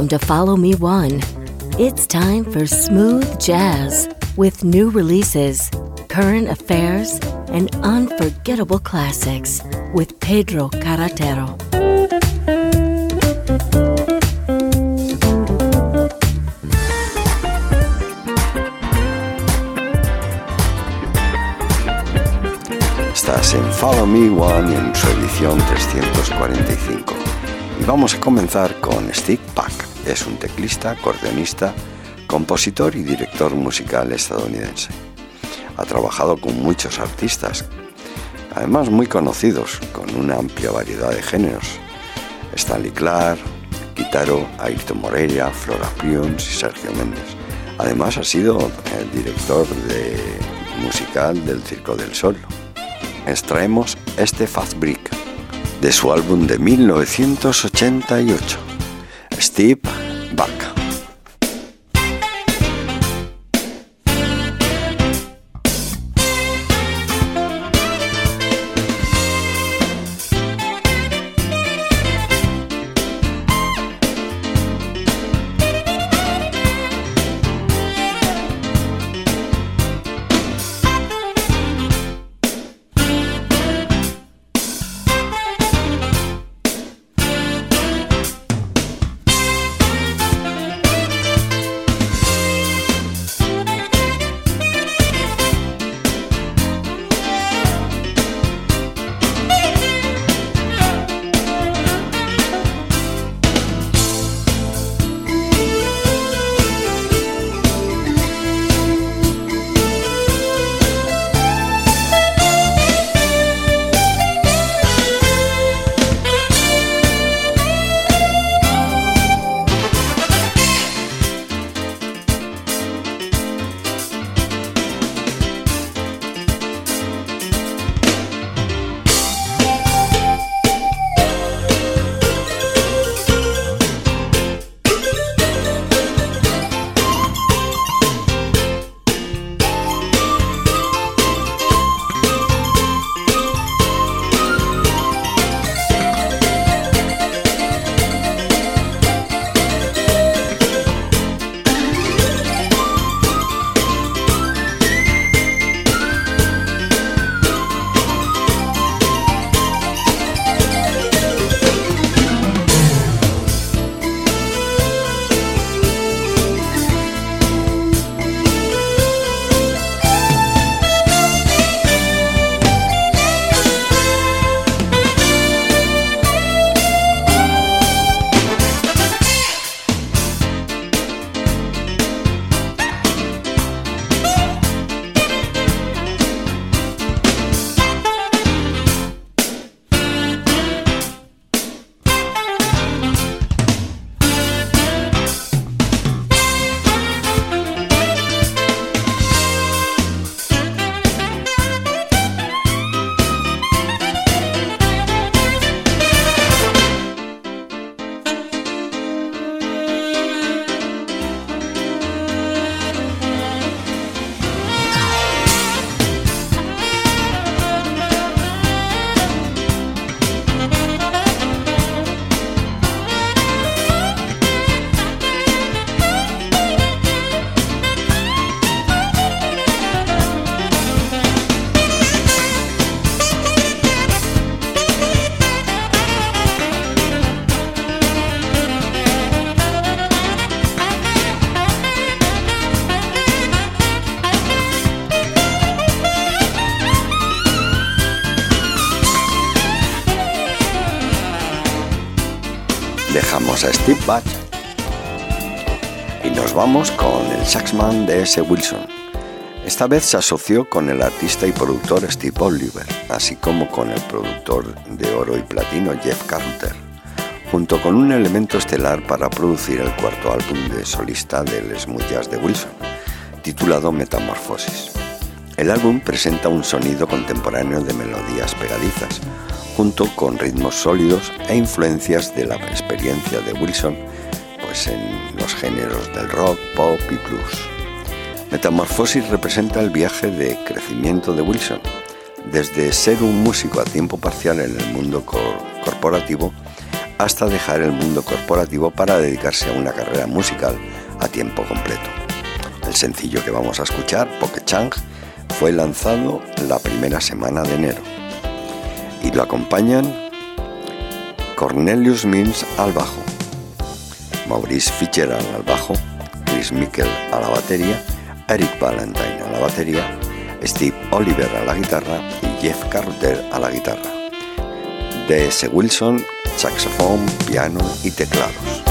Welcome to Follow Me One. It's time for smooth jazz with new releases, current affairs, and unforgettable classics with Pedro Carretero. Estás en Follow Me One en su edición 345. Y vamos a comenzar con Steve Pack. Es un teclista, acordeonista, compositor y director musical estadounidense. Ha trabajado con muchos artistas, además muy conocidos, con una amplia variedad de géneros. Stanley Clark, Guitaro, Ayrton Moreira, Flora Prions y Sergio Méndez. Además ha sido el director de musical del Circo del Sol. Extraemos este Fast Brick de su álbum de 1988, Steve Bye. El saxman de S. Wilson. Esta vez se asoció con el artista y productor Steve Oliver, así como con el productor de oro y platino Jeff Carter, junto con un elemento estelar para producir el cuarto álbum de solista del smooth jazz de Wilson, titulado Metamorfosis. El álbum presenta un sonido contemporáneo de melodías pegadizas, junto con ritmos sólidos e influencias de la experiencia de Wilson pues en géneros del rock, pop y blues. Metamorfosis representa el viaje de crecimiento de Wilson, desde ser un músico a tiempo parcial en el mundo corporativo hasta dejar el mundo corporativo para dedicarse a una carrera musical a tiempo completo. El sencillo que vamos a escuchar, Poke Chang, fue lanzado la primera semana de enero y lo acompañan Cornelius Mins al bajo, Maurice Fitzgerald al bajo, Chris Mikkel a la batería, Eric Valentine a la batería, Steve Oliver a la guitarra y Jeff Carter a la guitarra. D.S. Wilson, saxofón, piano y teclados.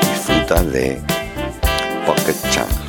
Disfruta de Pocket Chang.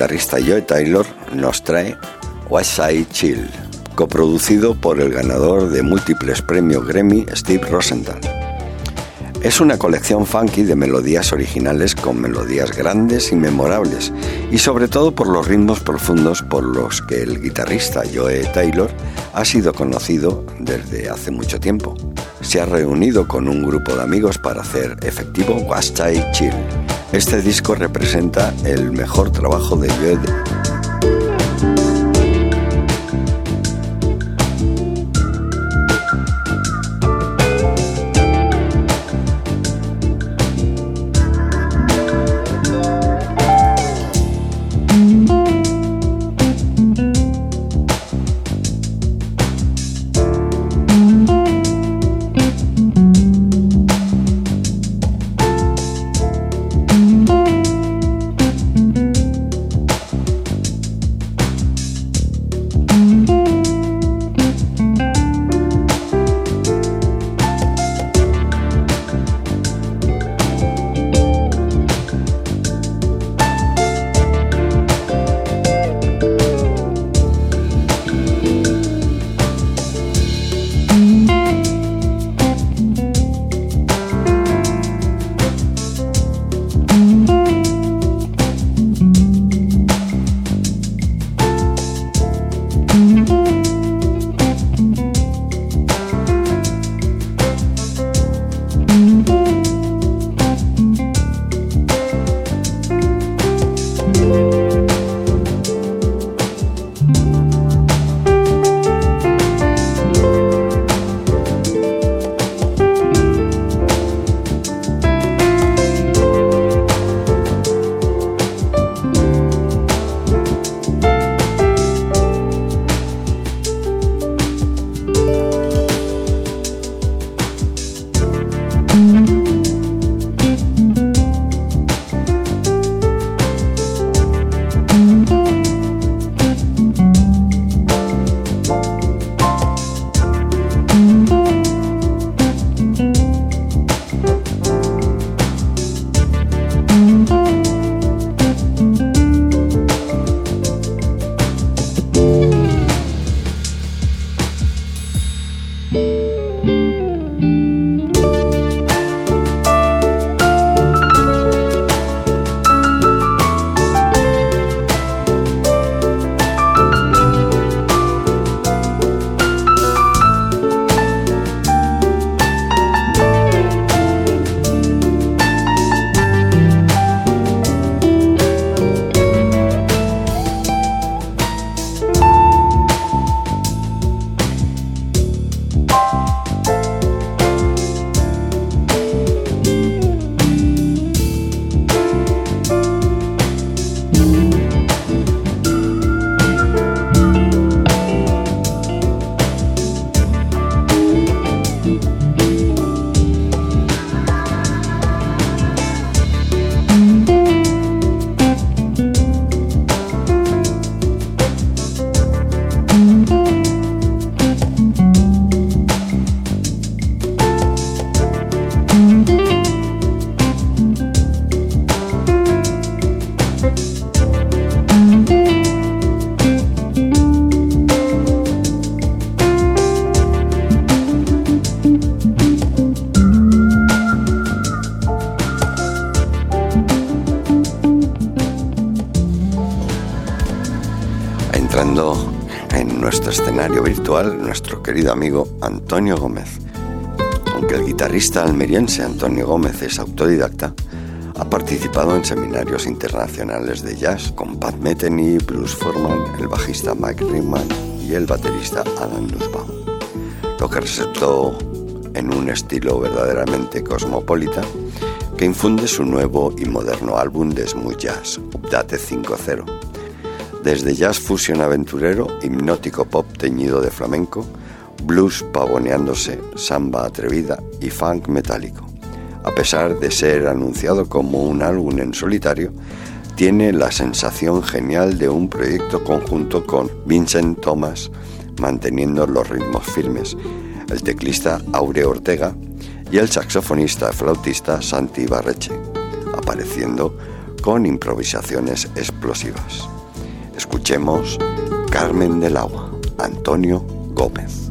Guitarrista Joe Taylor nos trae West Side Chill, coproducido por el ganador de múltiples premios Grammy Steve Rosenthal. Es una colección funky de melodías originales con melodías grandes y memorables, y sobre todo por los ritmos profundos por los que el guitarrista Joe Taylor ha sido conocido desde hace mucho tiempo. Se ha reunido con un grupo de amigos para hacer efectivo West Side Chill este disco representa el mejor trabajo de Nuestro querido amigo Antonio Gómez. Aunque el guitarrista almeriense Antonio Gómez es autodidacta, ha participado en seminarios internacionales de jazz con Pat Metheny, Bruce Forman, el bajista Mike Ringman y el baterista Adam Nussbaum, lo que resultó en un estilo verdaderamente cosmopolita que infunde su nuevo y moderno álbum de smooth jazz, Update 5.0 desde jazz fusion aventurero, hipnótico pop teñido de flamenco, blues pavoneándose, samba atrevida y funk metálico. A pesar de ser anunciado como un álbum en solitario, tiene la sensación genial de un proyecto conjunto con Vincent Thomas, manteniendo los ritmos firmes, el teclista Aure Ortega y el saxofonista flautista Santi Barreche, apareciendo con improvisaciones explosivas. Escuchemos Carmen del Agua, Antonio Gómez.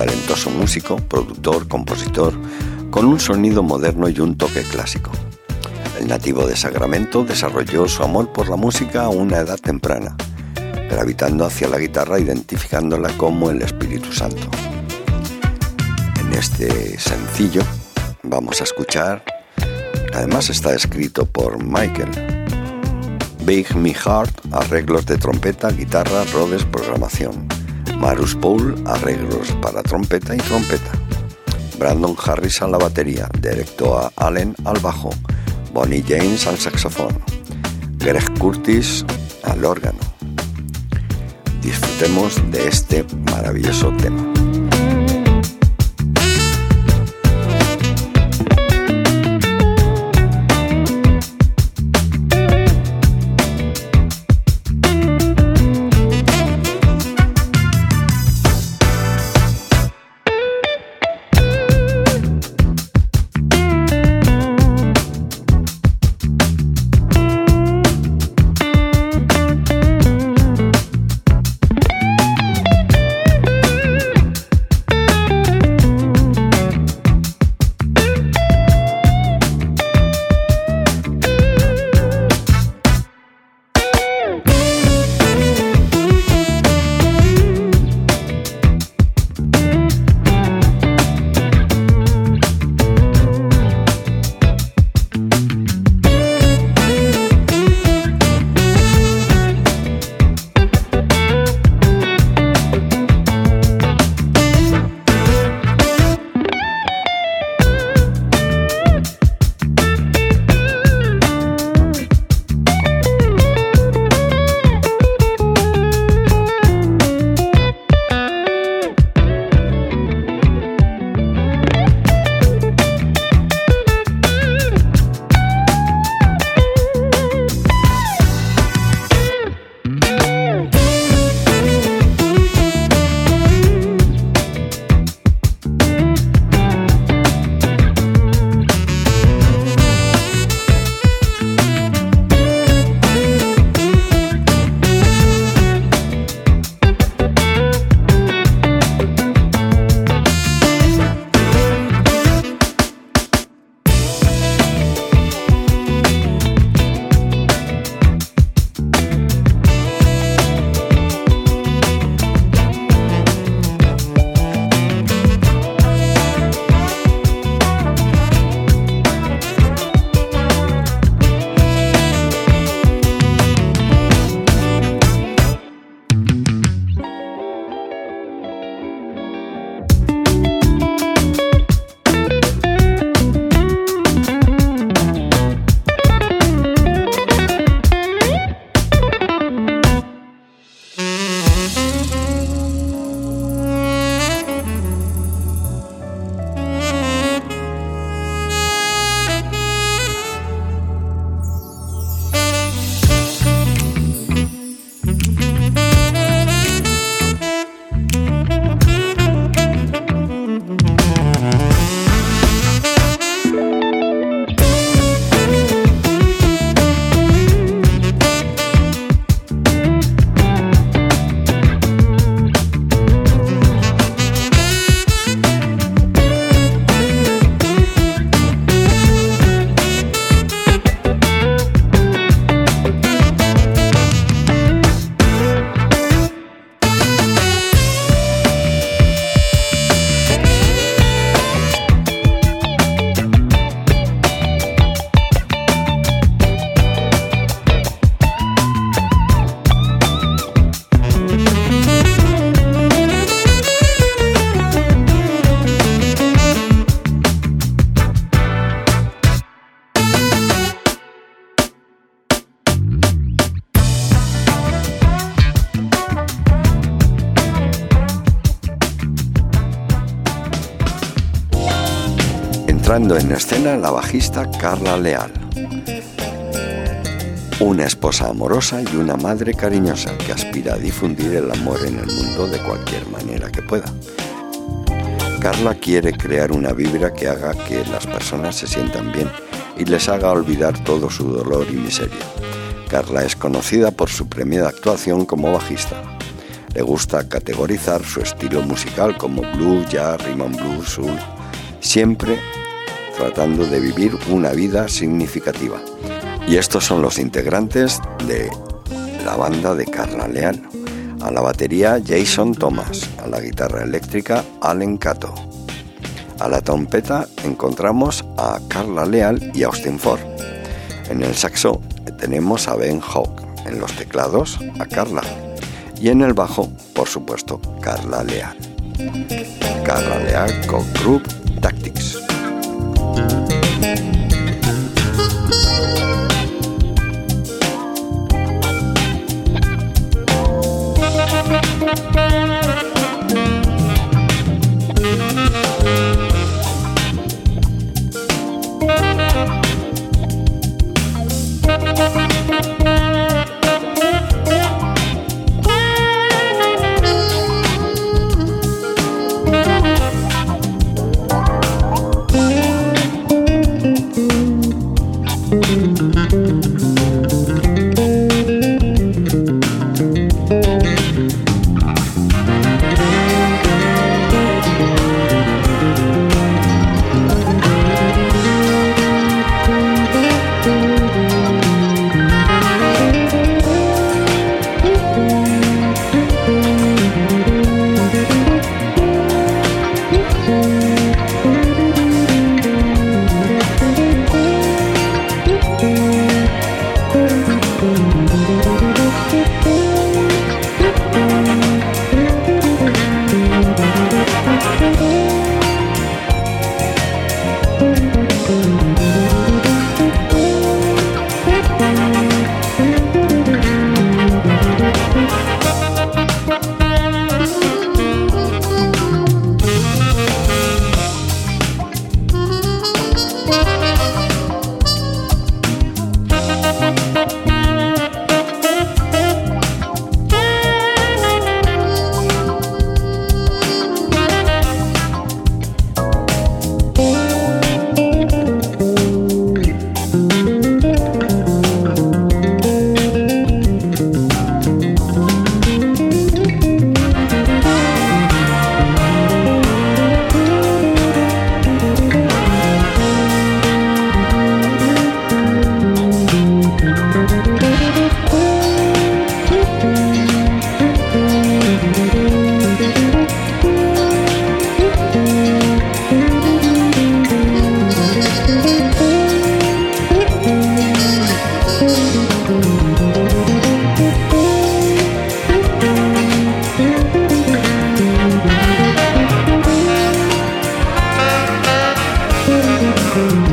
Talentoso músico, productor, compositor, con un sonido moderno y un toque clásico. El nativo de Sacramento desarrolló su amor por la música a una edad temprana, gravitando hacia la guitarra identificándola como el Espíritu Santo. En este sencillo vamos a escuchar, además está escrito por Michael, Big Me Heart, arreglos de trompeta, guitarra, Rhodes, programación. Marus Paul, arreglos para trompeta y trompeta. Brandon Harris a la batería, directo a Allen al bajo, Bonnie James al saxofón, Greg Curtis al órgano. Disfrutemos de este maravilloso tema. En escena la bajista Carla Leal. Una esposa amorosa y una madre cariñosa que aspira a difundir el amor en el mundo de cualquier manera que pueda. Carla quiere crear una vibra que haga que las personas se sientan bien y les haga olvidar todo su dolor y miseria. Carla es conocida por su premiada actuación como bajista. Le gusta categorizar su estilo musical como blues, jazz, rhythm blues, soul, siempre tratando de vivir una vida significativa. Y estos son los integrantes de la banda de Carla Leal. A la batería Jason Thomas, a la guitarra eléctrica Allen Cato. A la trompeta encontramos a Carla Leal y Austin Ford. En el saxo tenemos a Ben Hawk, en los teclados a Carla y en el bajo, por supuesto, Carla Leal. Carla Leal con Group Thank you. Lowell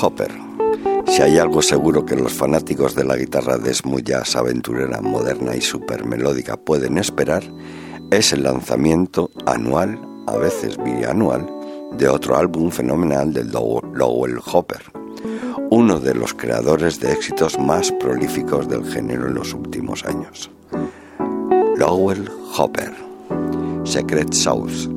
Hopper. Si hay algo seguro que los fanáticos de la guitarra de aventurera, moderna y super melódica pueden esperar, es el lanzamiento anual, a veces bianual, de otro álbum fenomenal del Lowell Hopper, uno de los creadores de éxitos más prolíficos del género en los últimos años. Lowell Hopper, Secret Souls.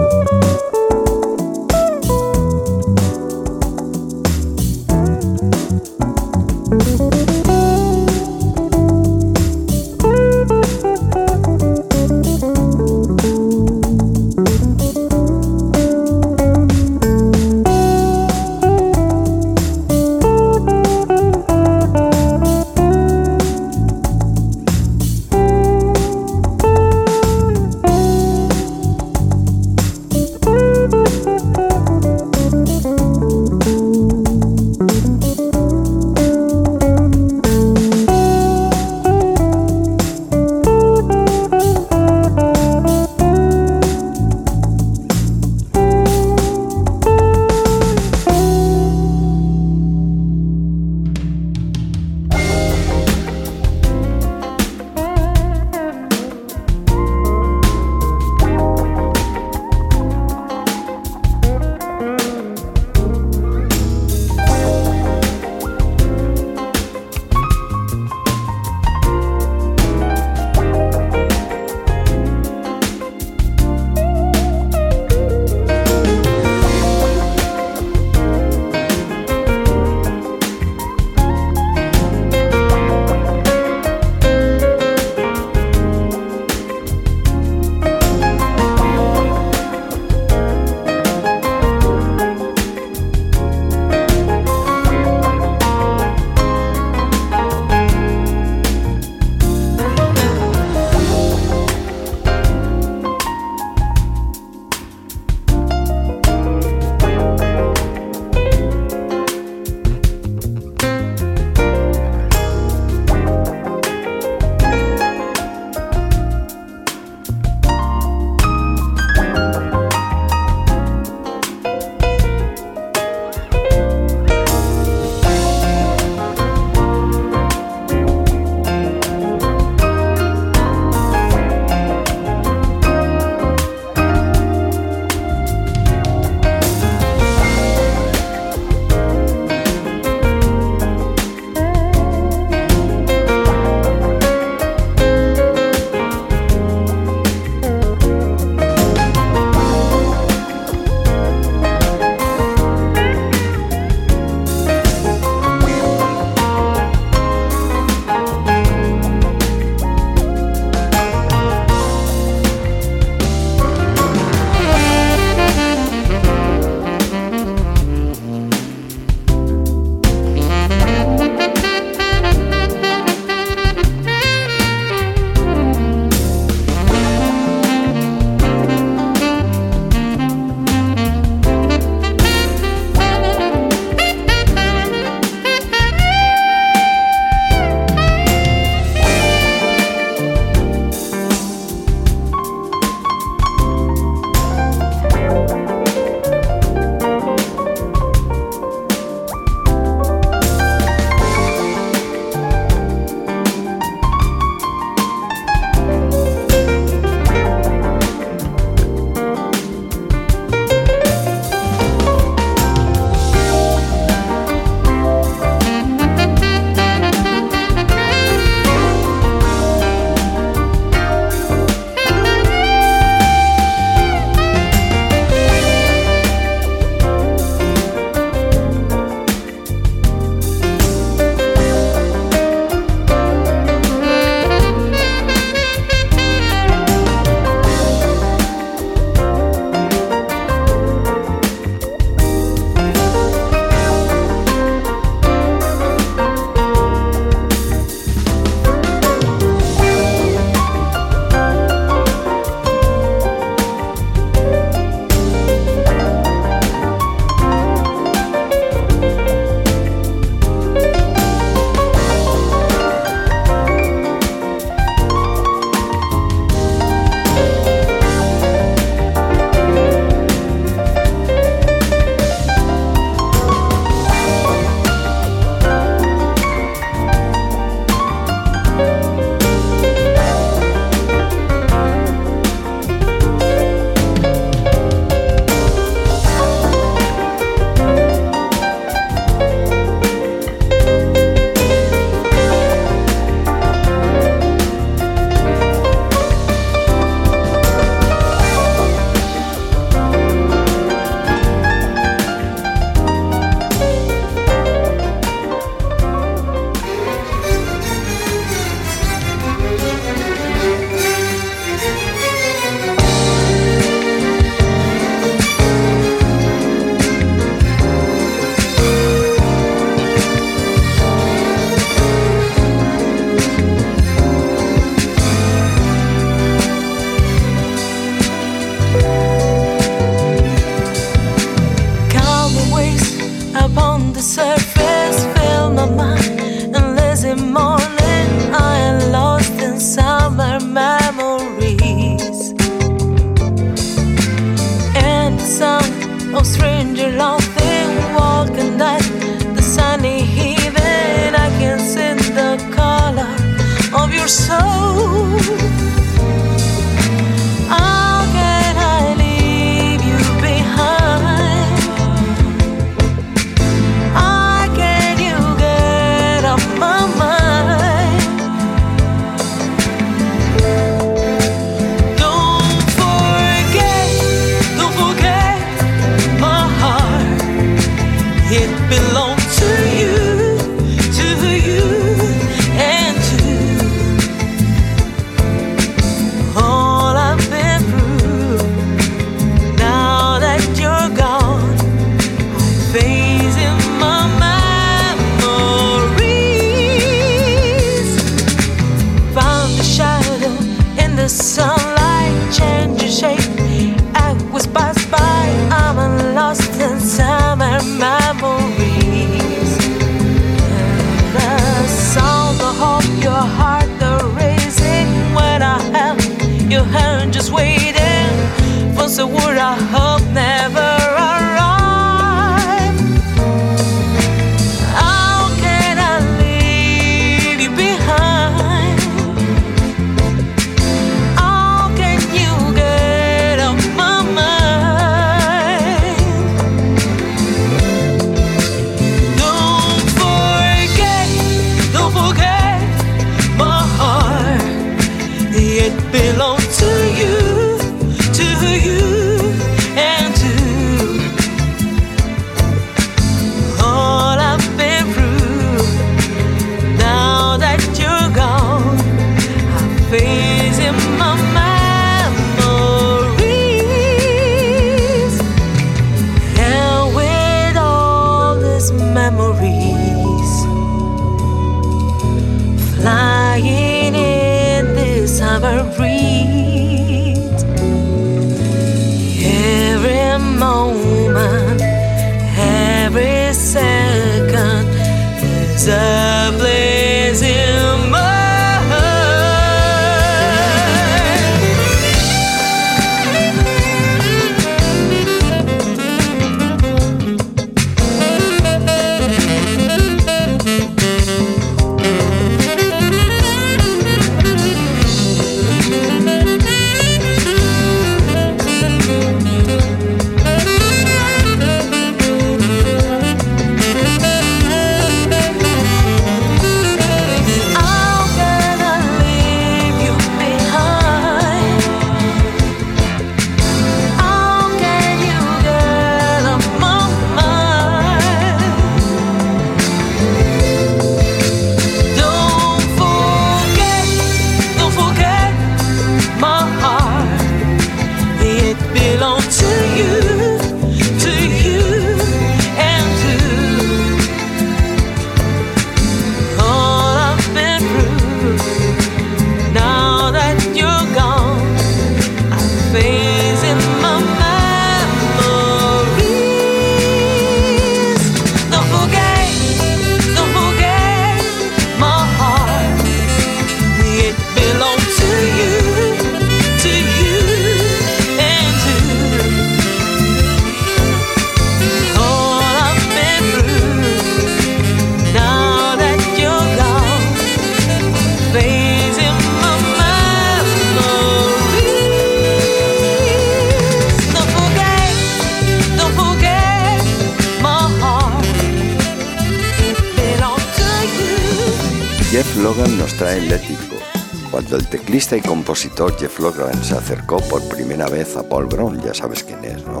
Y compositor Jeff Logan se acercó por primera vez a Paul Brown, ya sabes quién es, ¿no?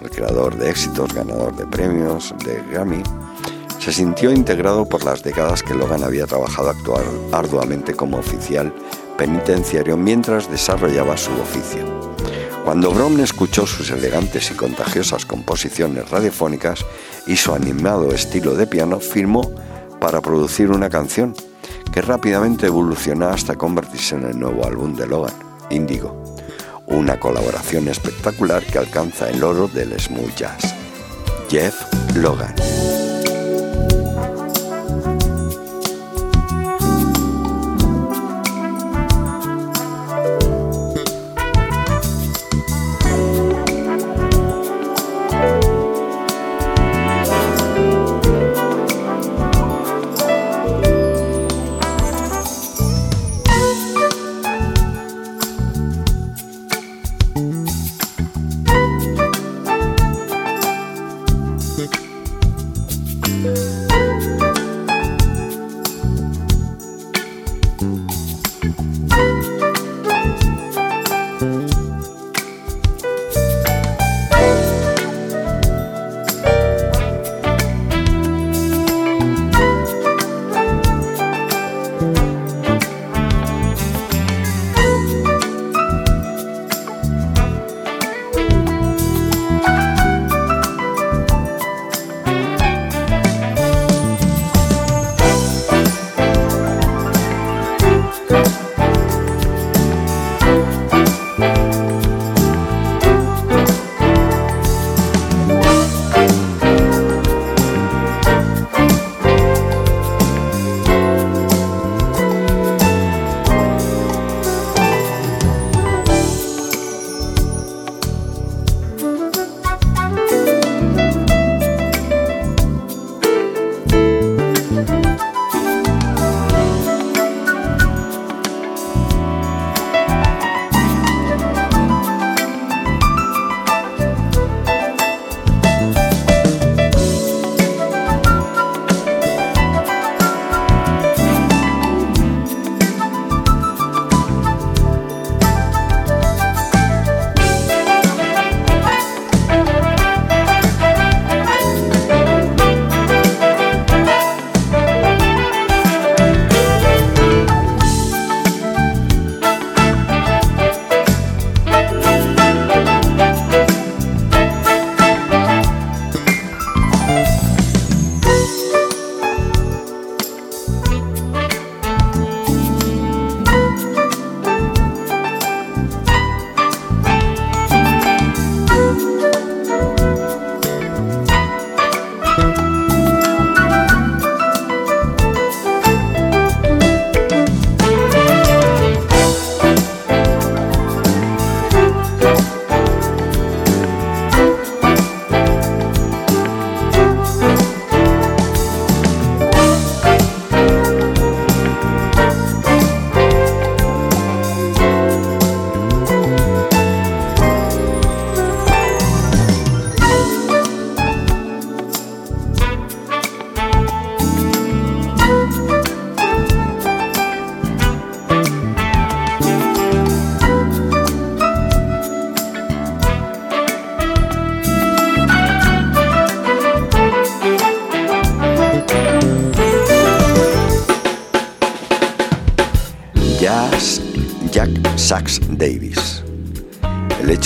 El creador de éxitos, ganador de premios de Grammy, se sintió integrado por las décadas que Logan había trabajado actuar arduamente como oficial penitenciario mientras desarrollaba su oficio. Cuando Brown escuchó sus elegantes y contagiosas composiciones radiofónicas y su animado estilo de piano, firmó para producir una canción que rápidamente evoluciona hasta convertirse en el nuevo álbum de Logan, Indigo, una colaboración espectacular que alcanza el oro del smooth jazz. Jeff Logan.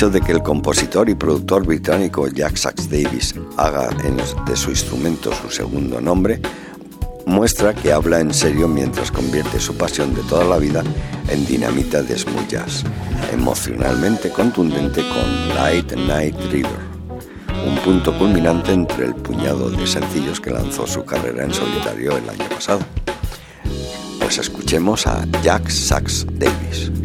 De que el compositor y productor británico Jack Sax Davis haga de su instrumento su segundo nombre muestra que habla en serio mientras convierte su pasión de toda la vida en dinamita de smooth jazz, emocionalmente contundente con Light Night River, un punto culminante entre el puñado de sencillos que lanzó su carrera en solitario el año pasado. Pues escuchemos a Jack Sax Davis.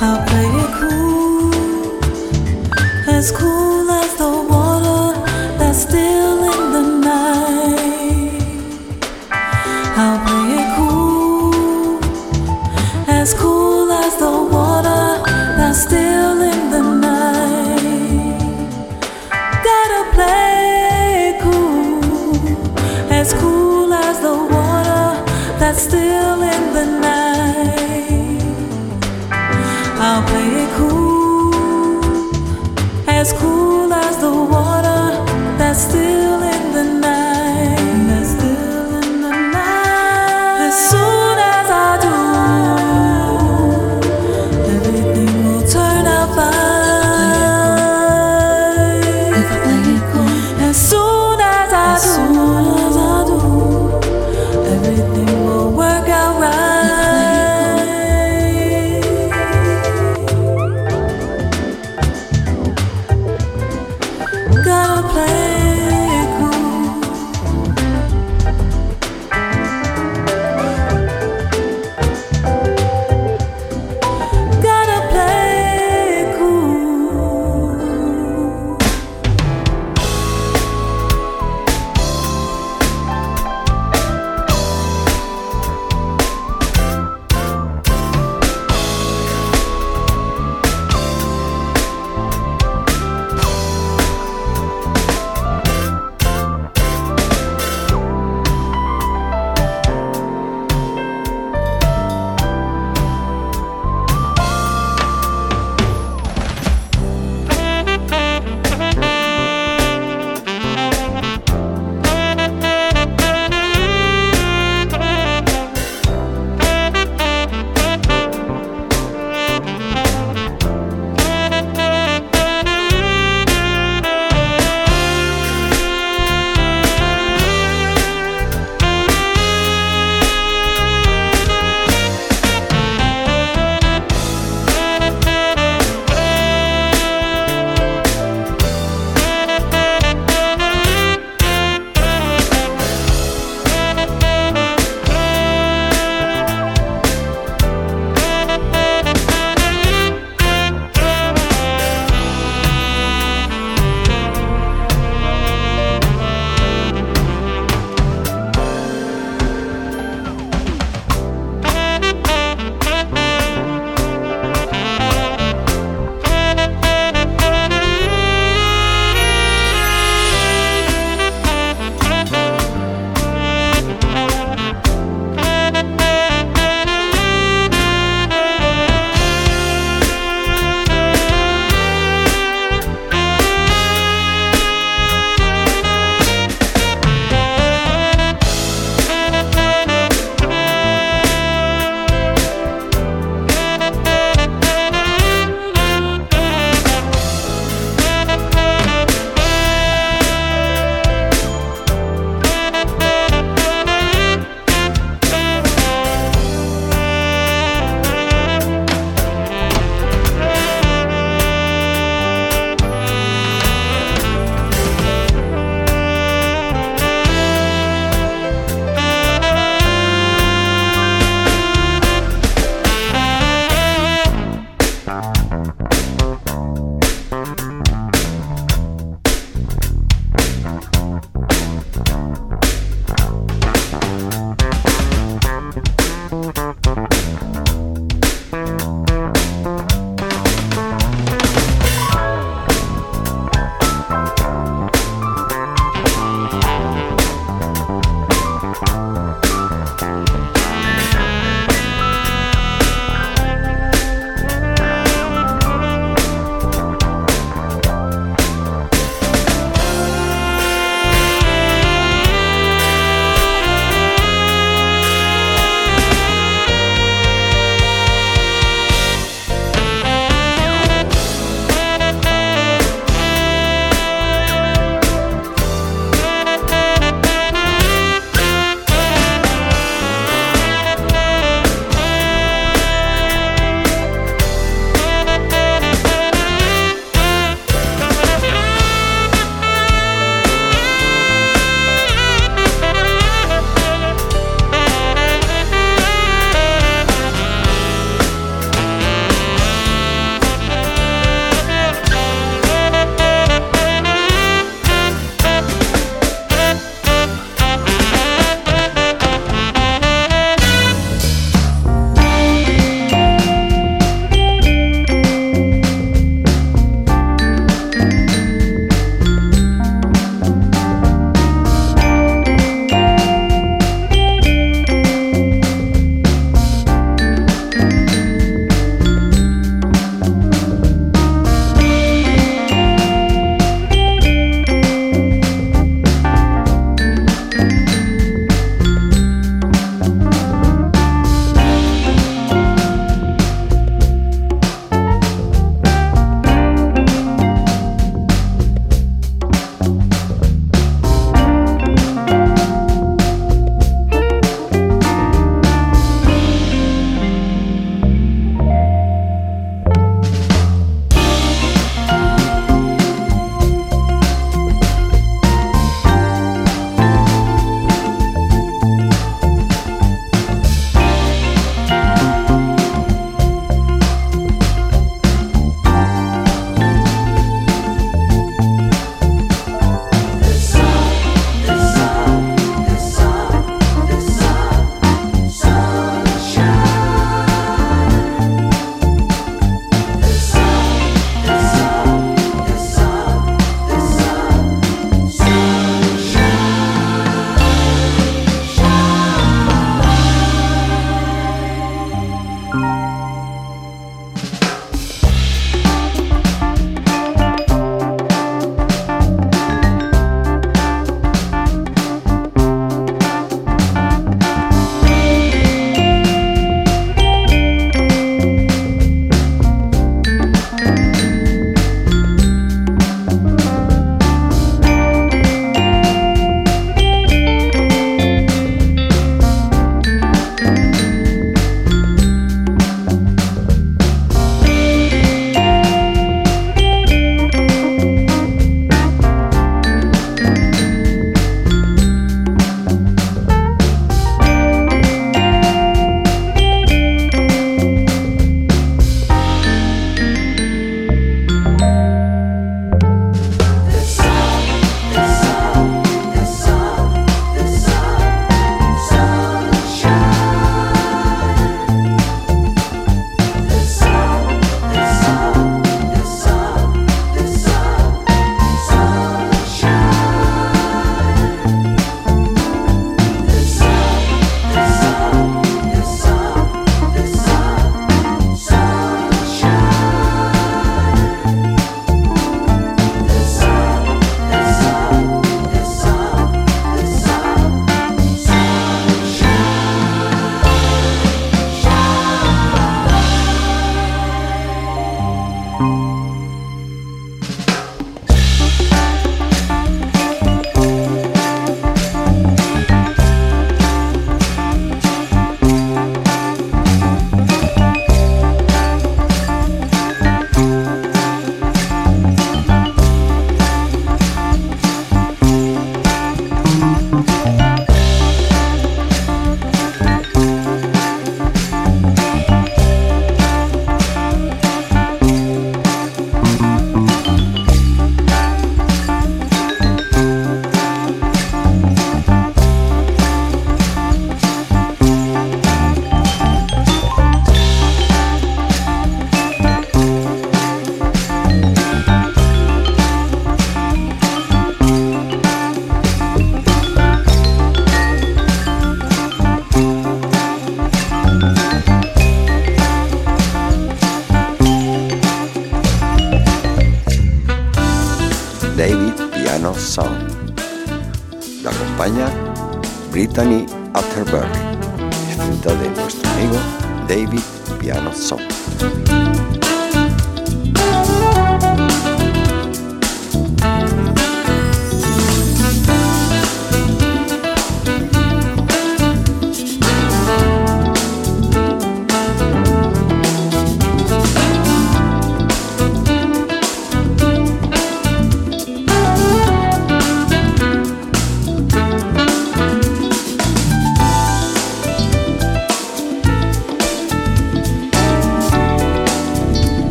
I'll play it cool, as cool.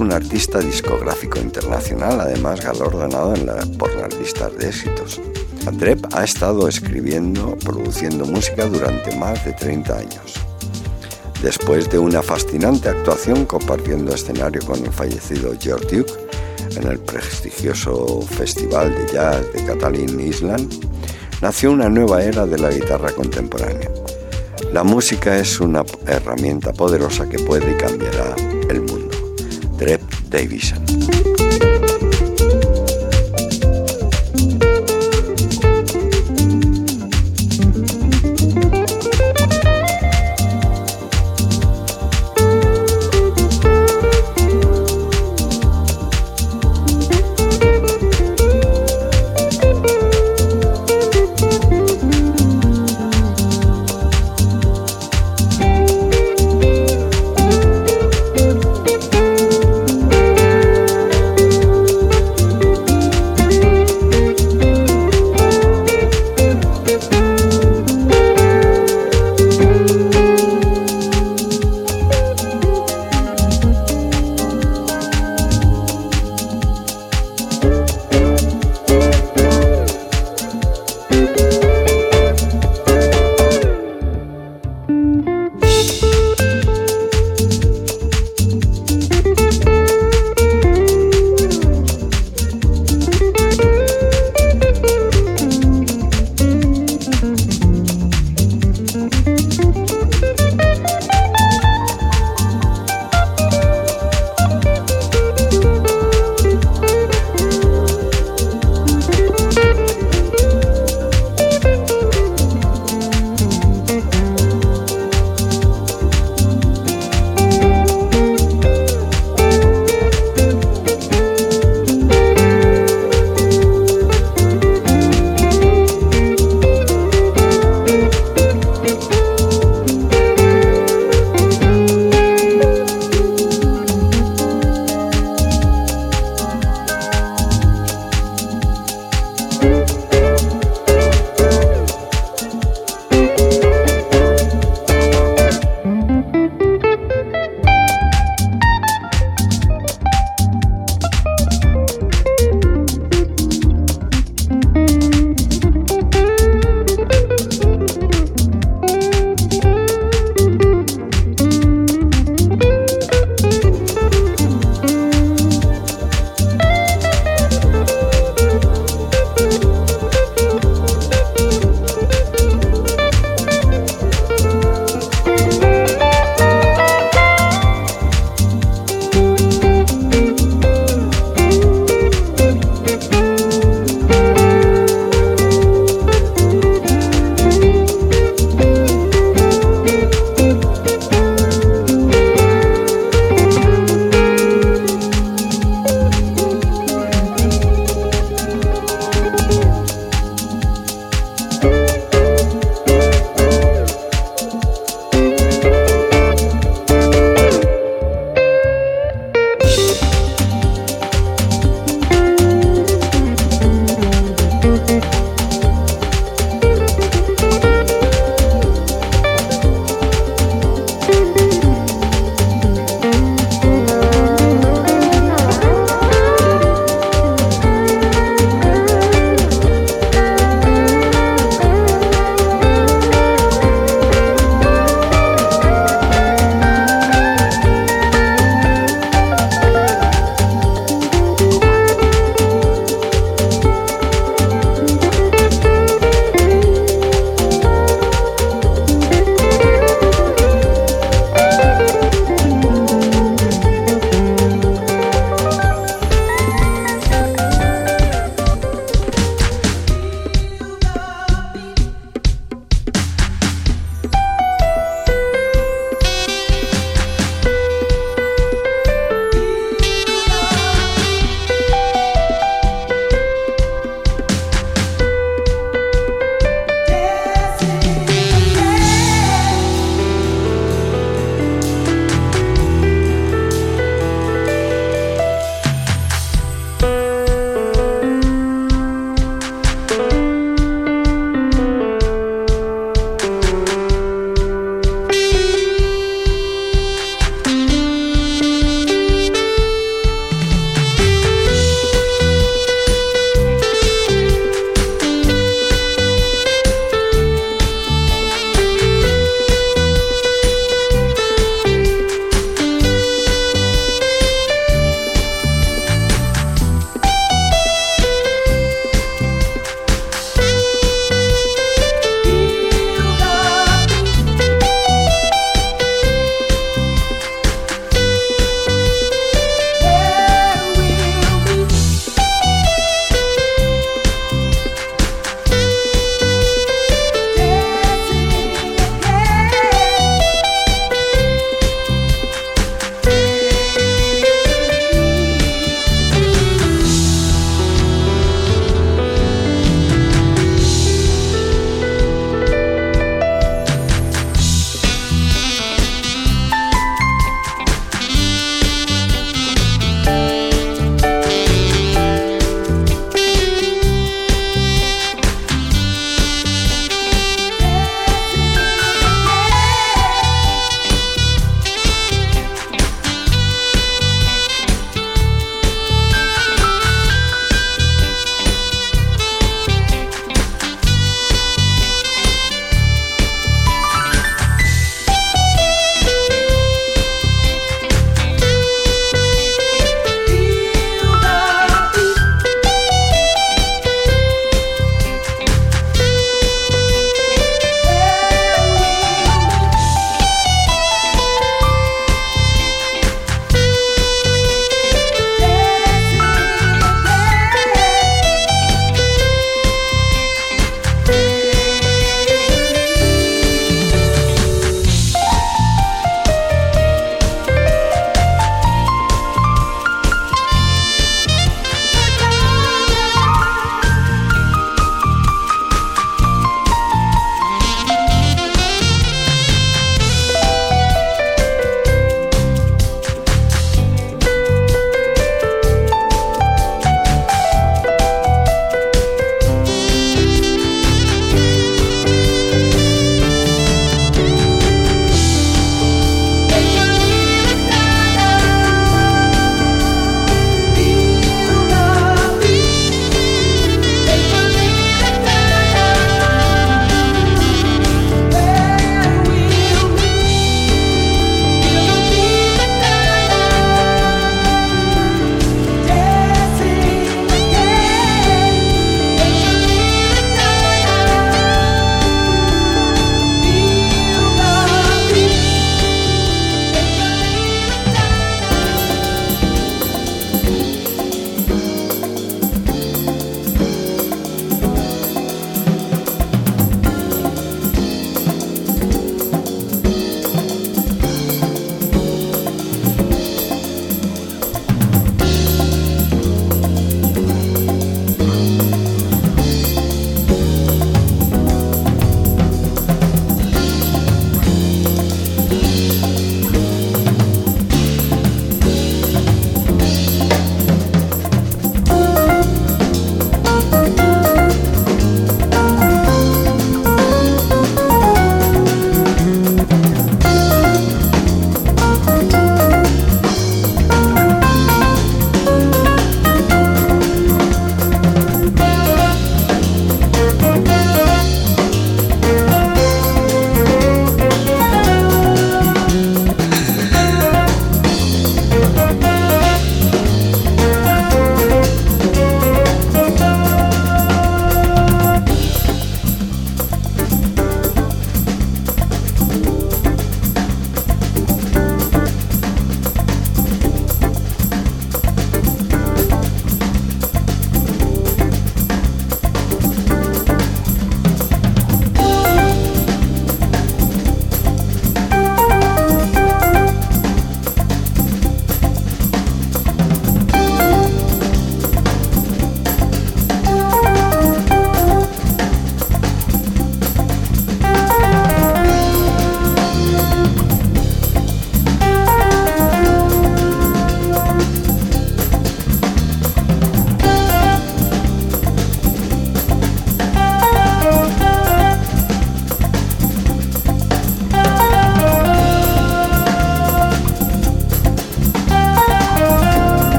Un artista discográfico internacional, además galardonado por las listas de éxitos. Dreb ha estado escribiendo, produciendo música durante más de 30 años. Después de una fascinante actuación compartiendo escenario con el fallecido George Duke en el prestigioso Festival de Jazz de Catalin Island, nació una nueva era de la guitarra contemporánea. La música es una herramienta poderosa que puede y cambiará el mundo. Davison.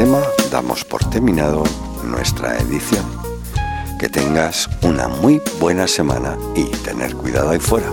Tema damos por terminado nuestra edición. Que tengas una muy buena semana y tener cuidado ahí fuera.